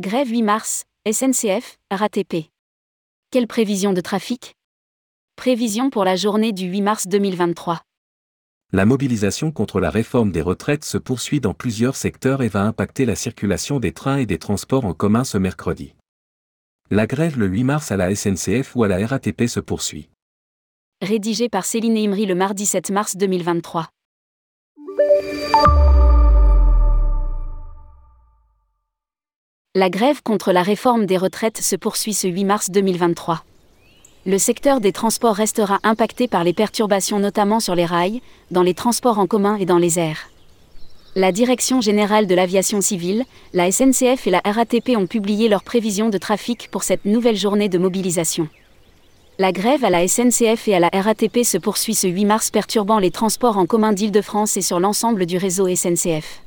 Grève 8 mars, SNCF, RATP. Quelle prévision de trafic? Prévision pour la journée du 8 mars 2023. La mobilisation contre la réforme des retraites se poursuit dans plusieurs secteurs et va impacter la circulation des trains et des transports en commun ce mercredi. La grève le 8 mars à la SNCF ou à la RATP se poursuit. Rédigé par Céline Imri le mardi 7 mars 2023. La grève contre la réforme des retraites se poursuit ce 8 mars 2023. Le secteur des transports restera impacté par les perturbations notamment sur les rails, dans les transports en commun et dans les airs. La Direction générale de l'aviation civile, la SNCF et la RATP ont publié leurs prévisions de trafic pour cette nouvelle journée de mobilisation. La grève à la SNCF et à la RATP se poursuit ce 8 mars perturbant les transports en commun d'Île-de-France et sur l'ensemble du réseau SNCF.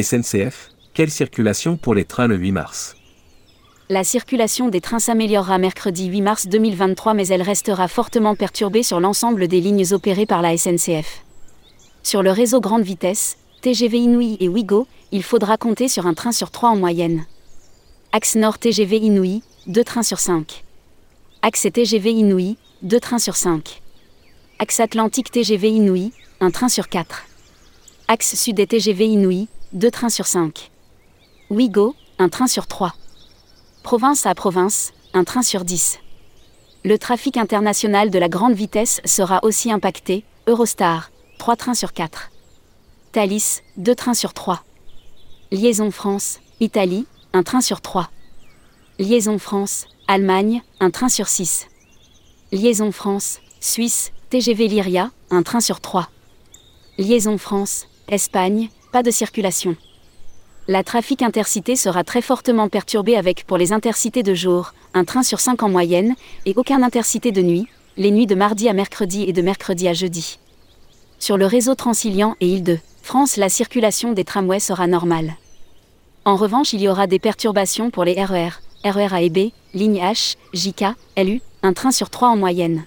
SNCF, quelle circulation pour les trains le 8 mars? La circulation des trains s'améliorera mercredi 8 mars 2023 mais elle restera fortement perturbée sur l'ensemble des lignes opérées par la SNCF. Sur le réseau grande vitesse, TGV Inouï et Ouigo, il faudra compter sur un train sur 3 en moyenne. Axe Nord TGV Inouï, 2 trains sur 5. Axe TGV Inouï, 2 trains sur 5. Axe Atlantique TGV Inouï, 1 train sur 4. Axe Sud et TGV Inouï, 2 trains sur 5. Ouigo, un train sur 3. Province à province, un train sur 10. Le trafic international de la grande vitesse sera aussi impacté, Eurostar, 3 trains sur 4. Thalys, 2 trains sur 3. Liaison France, Italie, un train sur 3. Liaison France, Allemagne, un train sur 6. Liaison France, Suisse, TGV Lyria, un train sur 3. Liaison France, Espagne, pas de circulation la trafic intercité sera très fortement perturbé avec pour les intercités de jour, un train sur 5 en moyenne, et aucun intercité de nuit, les nuits de mardi à mercredi et de mercredi à jeudi. Sur le réseau Transilien et Île-de-France, la circulation des tramways sera normale. En revanche, il y aura des perturbations pour les RER, RER A et B, ligne H, JK, LU, un train sur 3 en moyenne.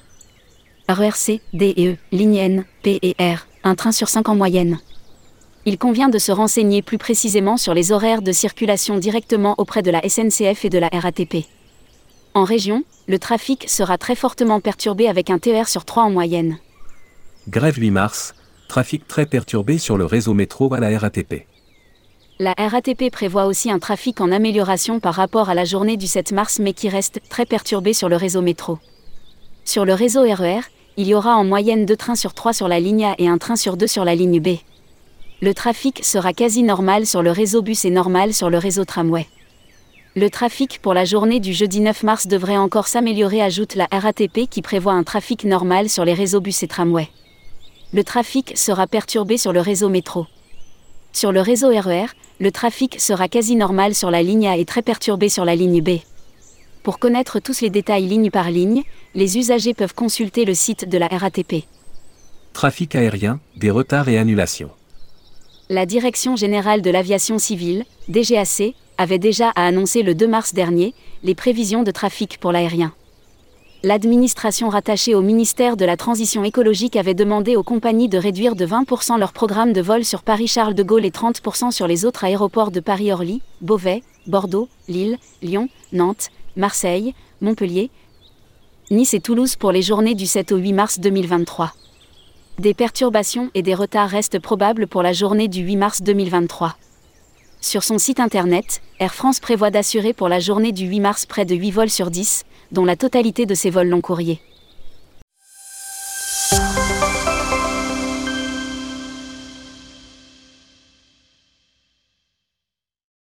RER C, D et E, ligne N, P et R, un train sur 5 en moyenne il convient de se renseigner plus précisément sur les horaires de circulation directement auprès de la SNCF et de la RATP. En région, le trafic sera très fortement perturbé avec un TER sur 3 en moyenne. Grève 8 mars, trafic très perturbé sur le réseau métro à la RATP. La RATP prévoit aussi un trafic en amélioration par rapport à la journée du 7 mars mais qui reste très perturbé sur le réseau métro. Sur le réseau RER, e il y aura en moyenne deux trains sur 3 sur la ligne A et un train sur 2 sur la ligne B le trafic sera quasi normal sur le réseau bus et normal sur le réseau tramway. Le trafic pour la journée du jeudi 9 mars devrait encore s'améliorer, ajoute la RATP qui prévoit un trafic normal sur les réseaux bus et tramway. Le trafic sera perturbé sur le réseau métro. Sur le réseau RER, e le trafic sera quasi normal sur la ligne A et très perturbé sur la ligne B. Pour connaître tous les détails ligne par ligne, les usagers peuvent consulter le site de la RATP. Trafic aérien, des retards et annulations la Direction générale de l'aviation civile, DGAC, avait déjà annoncé le 2 mars dernier les prévisions de trafic pour l'aérien. L'administration rattachée au ministère de la Transition écologique avait demandé aux compagnies de réduire de 20% leur programme de vol sur Paris-Charles de Gaulle et 30% sur les autres aéroports de Paris-Orly, Beauvais, Bordeaux, Lille, Lyon, Nantes, Marseille, Montpellier, Nice et Toulouse pour les journées du 7 au 8 mars 2023. Des perturbations et des retards restent probables pour la journée du 8 mars 2023. Sur son site internet, Air France prévoit d'assurer pour la journée du 8 mars près de 8 vols sur 10, dont la totalité de ces vols long courriers.